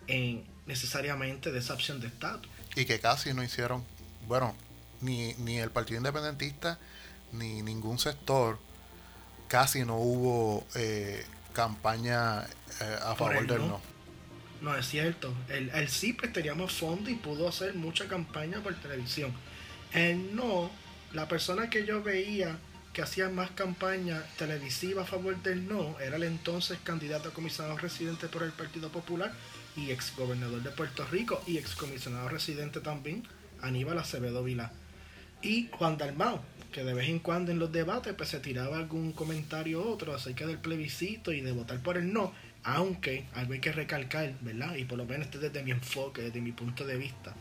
en, necesariamente de esa opción de estatus. Y que casi no hicieron, bueno, ni, ni el Partido Independentista ni ningún sector, casi no hubo eh, campaña eh, a favor del no. No es cierto. El, el sí pues teníamos fondo y pudo hacer mucha campaña por televisión. El no, la persona que yo veía que hacía más campaña televisiva a favor del no era el entonces candidato a comisionado residente por el Partido Popular y ex gobernador de Puerto Rico y ex comisionado residente también, Aníbal Acevedo Vilá. Y Juan Dalmau, que de vez en cuando en los debates pues se tiraba algún comentario otro acerca del plebiscito y de votar por el no, aunque algo hay que recalcar, ¿verdad? Y por lo menos este desde mi enfoque, desde mi punto de vista.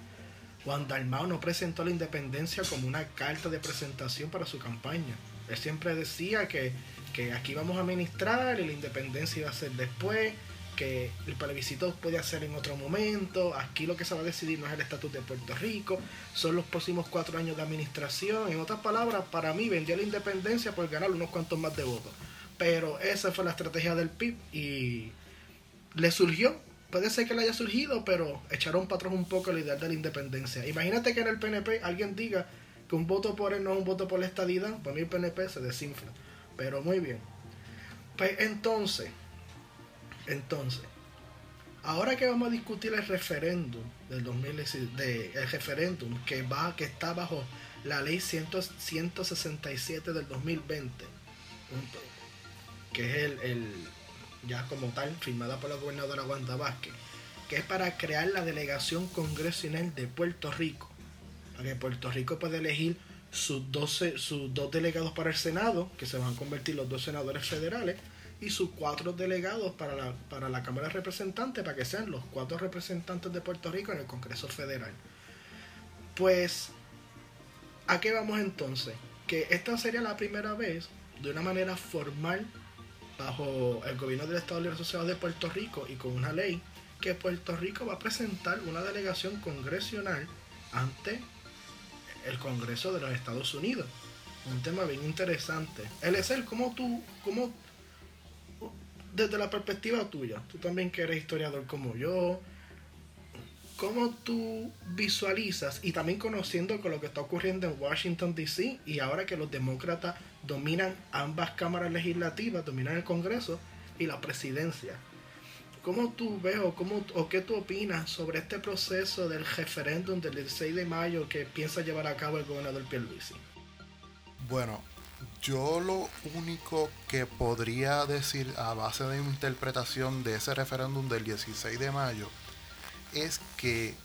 Juan Dalmau no presentó la independencia como una carta de presentación para su campaña. Él siempre decía que, que aquí vamos a administrar y la independencia iba a ser después, que el plebiscito puede ser en otro momento, aquí lo que se va a decidir no es el estatus de Puerto Rico, son los próximos cuatro años de administración. En otras palabras, para mí vendió la independencia por ganar unos cuantos más de votos. Pero esa fue la estrategia del PIB y le surgió. Puede ser que le haya surgido, pero echaron para atrás un poco la idea de la independencia. Imagínate que en el PNP alguien diga que un voto por él no es un voto por la estadidad. Para mí el PNP se desinfla. Pero muy bien. Pues entonces, entonces, ahora que vamos a discutir el referéndum del 2016, de, el referéndum que va, que está bajo la ley 100, 167 del 2020, que es el, el, ya como tal, firmada por la gobernadora Wanda Vázquez, que es para crear la delegación congresional de Puerto Rico, para que Puerto Rico pueda elegir sus, 12, sus dos delegados para el Senado, que se van a convertir los dos senadores federales, y sus cuatro delegados para la, para la Cámara de Representantes, para que sean los cuatro representantes de Puerto Rico en el Congreso Federal. Pues, ¿a qué vamos entonces? Que esta sería la primera vez, de una manera formal, bajo el gobierno del Estado Libre Asociado de Puerto Rico y con una ley, que Puerto Rico va a presentar una delegación congresional ante el Congreso de los Estados Unidos. Un tema bien interesante. El el ¿cómo tú, cómo desde la perspectiva tuya, tú también que eres historiador como yo, ¿cómo tú visualizas y también conociendo con lo que está ocurriendo en Washington, D.C. y ahora que los demócratas dominan ambas cámaras legislativas, dominan el Congreso y la presidencia? ¿Cómo tú ves o, cómo, o qué tú opinas sobre este proceso del referéndum del 16 de mayo que piensa llevar a cabo el gobernador Pierluisi? Bueno, yo lo único que podría decir a base de mi interpretación de ese referéndum del 16 de mayo es que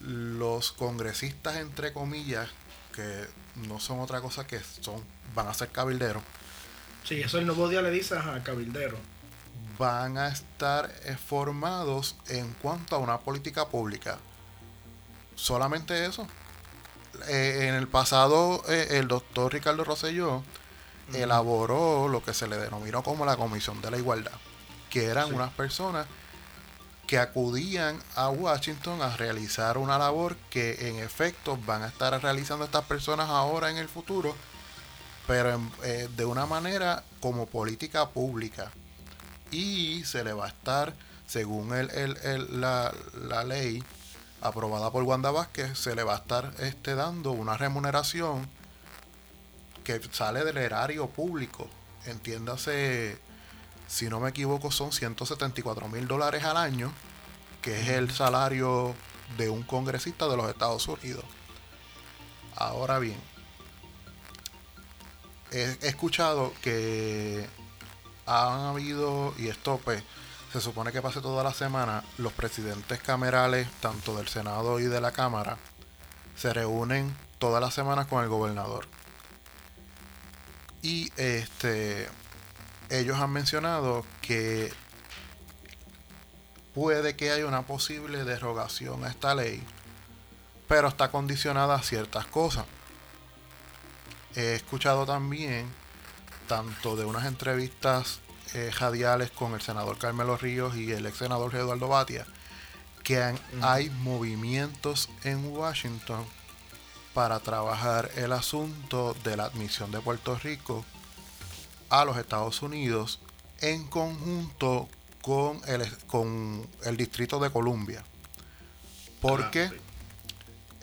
los congresistas, entre comillas, que no son otra cosa que son, van a ser cabilderos. Sí, eso el nuevo día le dice a cabildero. Van a estar formados en cuanto a una política pública. Solamente eso. Eh, en el pasado, eh, el doctor Ricardo Rosselló elaboró lo que se le denominó como la Comisión de la Igualdad, que eran unas personas que acudían a Washington a realizar una labor que en efecto van a estar realizando estas personas ahora en el futuro, pero eh, de una manera como política pública. Y se le va a estar, según el, la, la ley, aprobada por Wanda Vázquez, se le va a estar este, dando una remuneración que sale del erario público. Entiéndase, si no me equivoco, son 174 mil dólares al año, que es el salario de un congresista de los Estados Unidos. Ahora bien, he, escuchado que han habido, y esto pues se supone que pase toda la semana, los presidentes camerales, tanto del Senado y de la Cámara, se reúnen todas las semanas con el gobernador. Y este ellos han mencionado que puede que haya una posible derogación a esta ley, pero está condicionada a ciertas cosas. He escuchado también, tanto de unas entrevistas eh, radiales con el senador Carmelo Ríos y el ex senador Eduardo Batia, que hay movimientos en Washington para trabajar el asunto de la admisión de Puerto Rico a los Estados Unidos en conjunto con el, con el Distrito de Columbia. Porque, ah,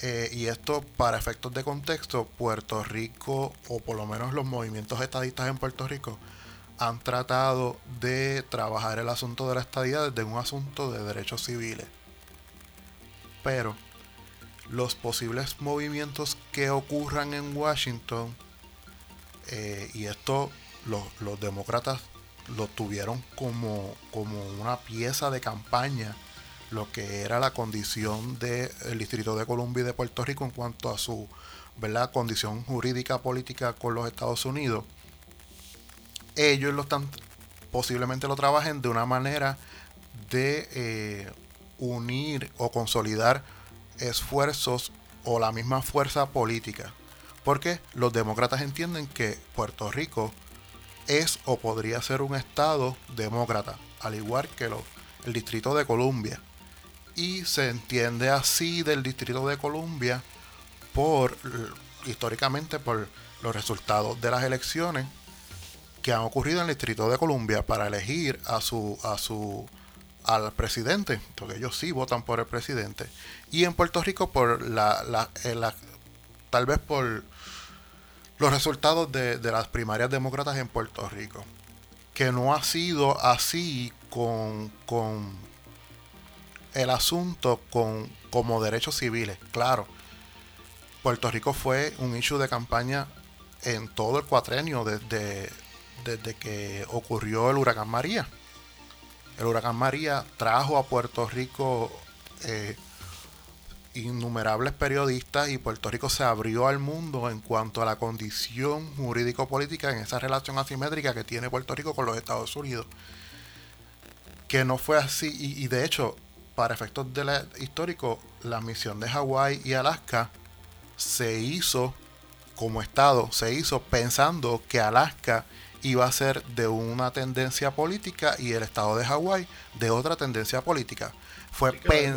eh, y esto para efectos de contexto, Puerto Rico, o por lo menos los movimientos estadistas en Puerto Rico, han tratado de trabajar el asunto de la estadía desde un asunto de derechos civiles. Pero los posibles movimientos que ocurran en Washington, eh, y esto los, demócratas lo tuvieron como, como una pieza de campaña, lo que era la condición del Distrito de Columbia y de Puerto Rico en cuanto a su ¿verdad? condición jurídica política con los Estados Unidos ellos lo están posiblemente lo trabajen de una manera de eh, unir o consolidar esfuerzos o la misma fuerza política. Porque los demócratas entienden que Puerto Rico es o podría ser un estado demócrata, al igual que el Distrito de Columbia. Y se entiende así del Distrito de Columbia por históricamente por los resultados de las elecciones que han ocurrido en el Distrito de Columbia para elegir a su a su al presidente, porque ellos sí votan por el presidente, y en Puerto Rico por la, la, eh, tal vez por los resultados de, las primarias demócratas en Puerto Rico, que no ha sido así con, con el asunto con, como derechos civiles, claro. Puerto Rico fue un issue de campaña en todo el cuatrenio desde desde que ocurrió el huracán María. El huracán María trajo a Puerto Rico eh, innumerables periodistas y Puerto Rico se abrió al mundo en cuanto a la condición jurídico-política en esa relación asimétrica que tiene Puerto Rico con los Estados Unidos. Que no fue así y, de hecho, para efectos de la, históricos, la misión de Hawái y Alaska se hizo como Estado, se hizo pensando que Alaska iba a ser de una tendencia política y el estado de Hawái de otra tendencia política. Fue que,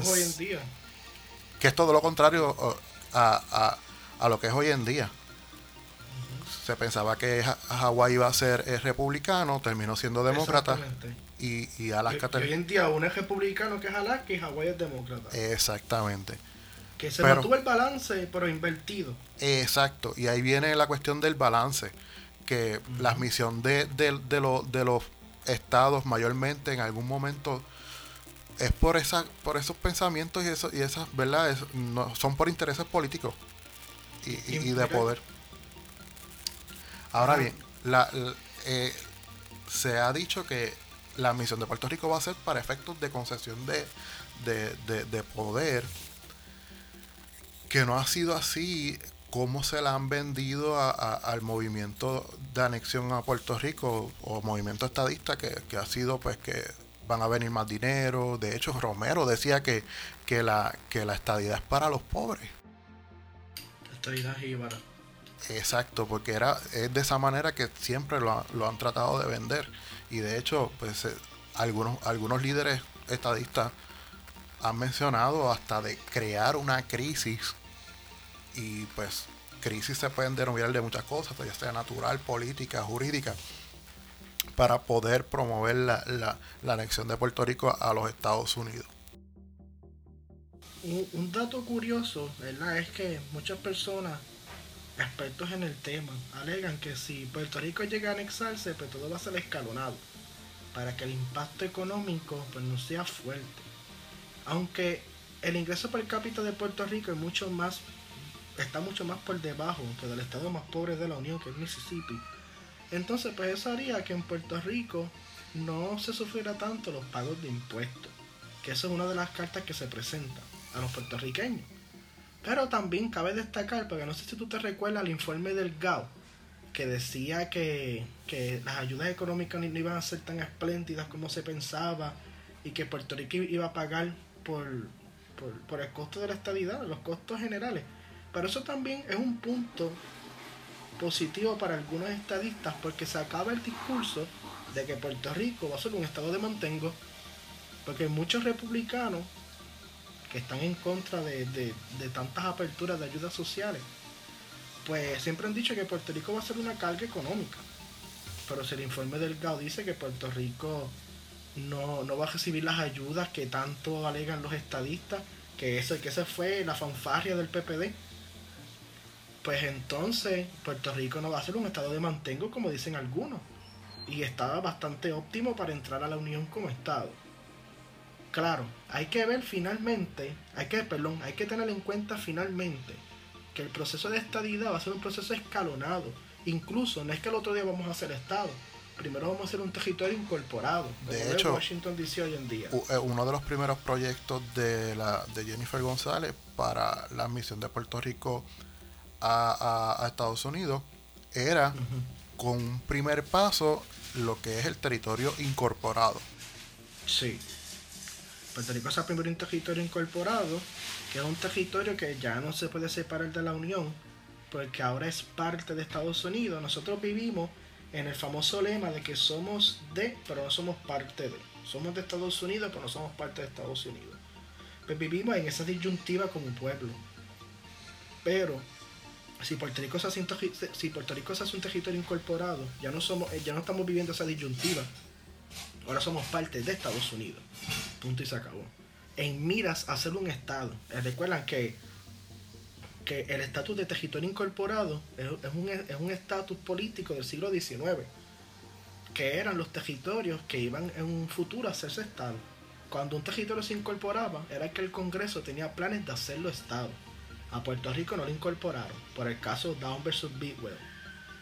que es todo lo contrario a, lo que es hoy en día. Se pensaba que Hawái iba a ser eh, republicano, terminó siendo demócrata. Y, y Alaska Hoy en día uno es republicano que es Alaska y Hawái es demócrata. Exactamente. Que se mantuvo el balance, pero invertido. Exacto. Y ahí viene la cuestión del balance que la misión de, de, los estados mayormente en algún momento es por esa por esos pensamientos y eso y esas verdad no, son por intereses políticos y, de poder ahora bien la, eh, se ha dicho que la misión de Puerto Rico va a ser para efectos de concesión de, de, de poder que no ha sido así cómo se la han vendido al movimiento de anexión a Puerto Rico o movimiento estadista que, ha sido pues que van a venir más dinero. De hecho, Romero decía que, que, la, que la estadidad es para los pobres. Estadidad para Exacto, porque era, es de esa manera que siempre lo, lo han tratado de vender. Y de hecho, pues eh, algunos, algunos líderes estadistas han mencionado hasta de crear una crisis y pues crisis se pueden denominar de muchas cosas, pues, ya sea natural, política, jurídica, para poder promover la, anexión de Puerto Rico a los Estados Unidos. Un, dato curioso, ¿verdad? Es que muchas personas, expertos en el tema, alegan que si Puerto Rico llega a anexarse, pues todo va a ser escalonado, para que el impacto económico pues, no sea fuerte. Aunque el ingreso per cápita de Puerto Rico es mucho más está mucho más por debajo que del estado más pobre de la Unión, que es Mississippi. Entonces, pues eso haría que en Puerto Rico no se sufriera tanto los pagos de impuestos, que eso es una de las cartas que se presentan a los puertorriqueños. Pero también cabe destacar, porque no sé si tú te recuerdas el informe del GAO, que decía que, las ayudas económicas no iban a ser tan espléndidas como se pensaba y que Puerto Rico iba a pagar por, por, por el costo de la estabilidad, los costos generales. Pero eso también es un punto positivo para algunos estadistas porque se acaba el discurso de que Puerto Rico va a ser un estado de mantengo, porque muchos republicanos que están en contra de, tantas aperturas de ayudas sociales, pues siempre han dicho que Puerto Rico va a ser una carga económica. Pero si el informe del GAO dice que Puerto Rico no, no va a recibir las ayudas que tanto alegan los estadistas, que, eso, que esa fue la fanfarria del PPD, pues entonces Puerto Rico no va a ser un estado de mantengo como dicen algunos. y estaba bastante óptimo para entrar a la Unión como Estado. Claro, hay que ver finalmente, hay que, perdón, hay que tener en cuenta finalmente que el proceso de estadidad va a ser un proceso escalonado. Incluso no es que el otro día vamos a hacer Estado, primero vamos a hacer un territorio incorporado. De hecho, Washington DC hoy en día. Eh, uno de los primeros proyectos de, la, de Jennifer González para la admisión de Puerto Rico a, Estados Unidos era con un primer paso lo que es el territorio incorporado. Sí. Puerto Rico es el primer territorio incorporado, que es un territorio que ya no se puede separar de la Unión, porque ahora es parte de Estados Unidos. Nosotros vivimos en el famoso lema de que somos de, pero no somos parte de. Somos de Estados Unidos, pero no somos parte de Estados Unidos. Pues vivimos en esa disyuntiva como pueblo. Pero si Puerto Rico se hace un, territorio incorporado, somos, ya no estamos viviendo esa disyuntiva. Ahora somos parte de Estados Unidos. Punto y se acabó. En miras a ser un estado. Eh, recuerdan que que el estatus de territorio incorporado es, un estatus político del siglo XIX, que eran los territorios que iban en un futuro a hacerse Estado. Cuando un territorio se incorporaba, era que el Congreso tenía planes de hacerlo Estado. A Puerto Rico no lo incorporaron, por el caso Down versus Bidwell.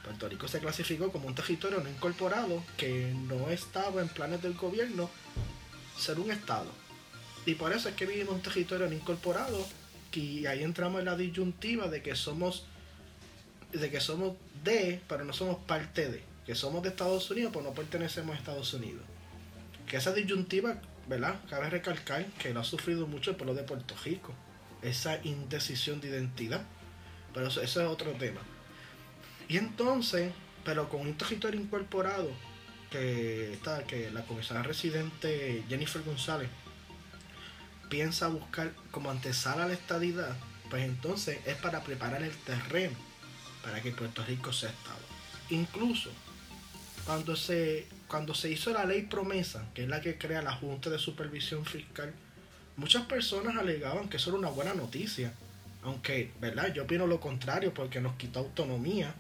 Puerto Rico se clasificó como un territorio no incorporado que no estaba en planes del gobierno ser un Estado. Y por eso es que vivimos un territorio no incorporado y ahí entramos en la disyuntiva de que somos de que somos de, pero no somos parte de, que somos de Estados Unidos, pero no pertenecemos a Estados Unidos. Que esa disyuntiva, ¿verdad? Cabe recalcar que lo ha sufrido mucho el pueblo de Puerto Rico, esa indecisión de identidad. Pero eso, eso es otro tema. Y entonces, pero con un territorio incorporado, que está, que la comisaria residente Jennifer González piensa buscar como antesala la estadidad, pues entonces es para preparar el terreno para que Puerto Rico sea Estado. Incluso cuando se, cuando se hizo la ley promesa, que es la que crea la Junta de Supervisión Fiscal, muchas personas alegaban que eso era una buena noticia. Aunque, ¿verdad? Yo opino lo contrario porque nos quitó autonomía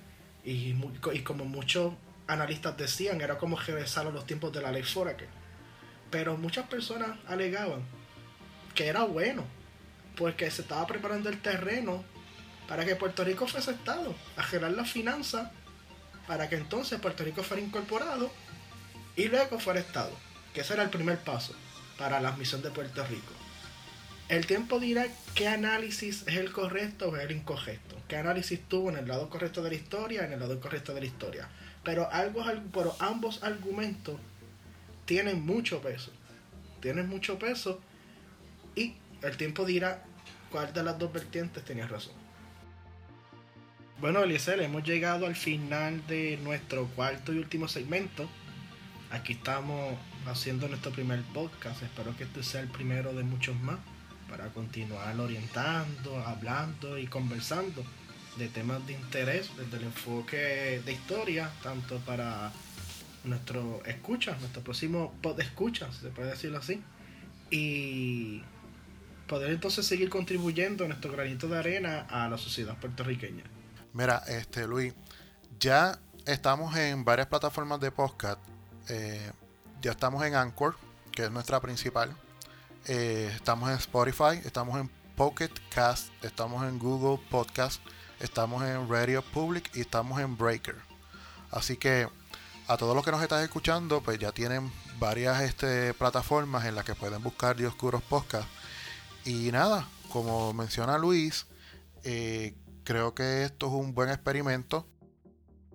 y, y como muchos analistas decían, era como regresar a los tiempos de la ley Foraker. Pero muchas personas alegaban que era bueno, porque se estaba preparando el terreno para que Puerto Rico fuese Estado, a generar la finanza, para que entonces Puerto Rico fuera incorporado y luego fuera Estado, que ese era el primer paso para la admisión de Puerto Rico. El tiempo dirá qué análisis es el correcto o es el incorrecto, qué análisis tuvo en el lado correcto de la historia en el lado incorrecto de la historia. Pero, algo, ambos argumentos tienen mucho peso. Tienen mucho peso y el tiempo dirá cuál de las dos vertientes tenía razón. Bueno, Eliezer, hemos llegado al final de nuestro cuarto y último segmento. Aquí estamos haciendo nuestro primer podcast. Espero que este sea el primero de muchos más para continuar orientando, hablando y conversando de temas de interés desde el enfoque de historia, tanto para nuestro escucha, nuestro próximo pod escucha, se puede decirlo así. Y poder entonces seguir contribuyendo nuestro granito de arena a la sociedad puertorriqueña. Mira, este Luis, ya estamos en varias plataformas de podcast. Eh, ya estamos en Anchor, que es nuestra principal. Eh, estamos en Spotify, estamos en Pocket Cast, estamos en Google Podcast, estamos en Radio Public y estamos en Breaker. Así que a todos los que nos están escuchando, pues ya tienen varias este, plataformas en las que pueden buscar Dioscuros Podcast y nada, como menciona Luis, eh, creo que esto es un buen experimento.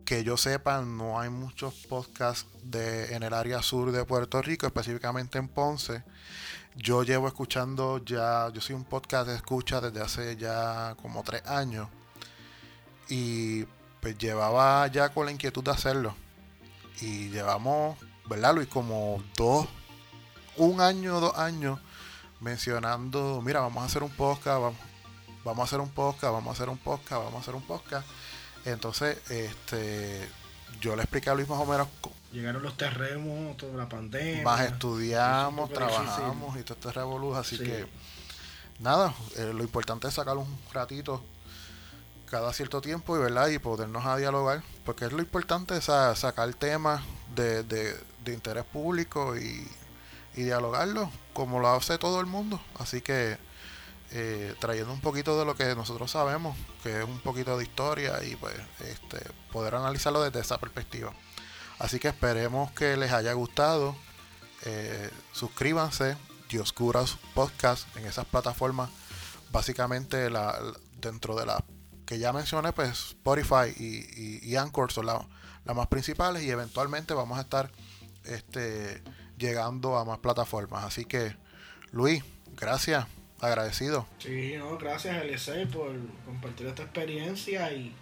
Que yo sepa, no hay muchos podcasts de, en el área sur de Puerto Rico, específicamente en Ponce. Yo llevo escuchando ya, yo soy un podcast de escucha desde hace ya como tres años. Y pues llevaba ya con la inquietud de hacerlo. Y llevamos, ¿verdad Luis? Como dos, un año, dos años mencionando, mira, vamos a hacer un podcast, vamos, vamos a hacer un podcast, vamos a hacer un podcast, vamos a hacer un podcast. Entonces, este, yo le expliqué a Luis más o menos. Llegaron los terremotos, la pandemia. Más estudiamos, trabajamos y todo este revolución. Así que, nada, eh, lo importante es sacar un ratito cada cierto tiempo y verdad y podernos a dialogar porque es lo importante es sacar temas de, de, interés público y, y, dialogarlo como lo hace todo el mundo. Así que eh, trayendo un poquito de lo que nosotros sabemos, que es un poquito de historia y pues este, poder analizarlo desde esa perspectiva. Así que esperemos que les haya gustado. Eh, suscríbanse, Dioscuras Podcast en esas plataformas. Básicamente la, dentro de las que ya mencioné, pues Spotify y, y, Anchor son las más principales y eventualmente vamos a estar este, llegando a más plataformas. Así que, Luis, gracias, agradecido. Sí, no, gracias Elisei por compartir esta experiencia y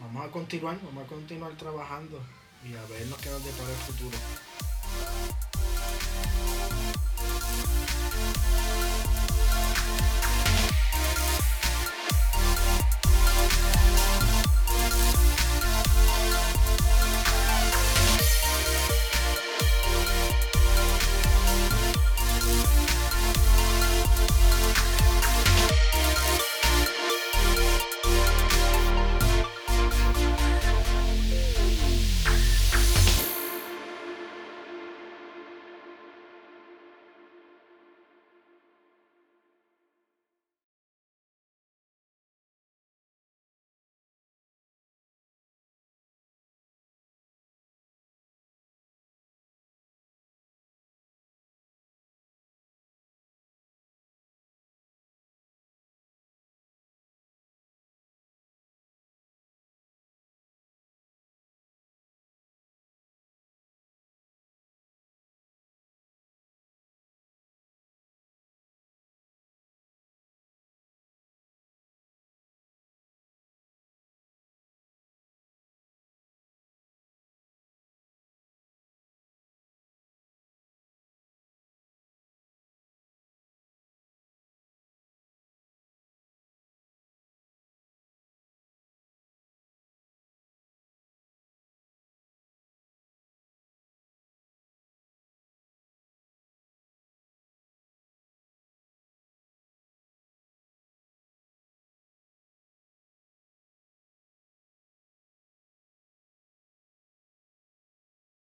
vamos a continuar, vamos a continuar trabajando y a ver lo que nos depara el futuro.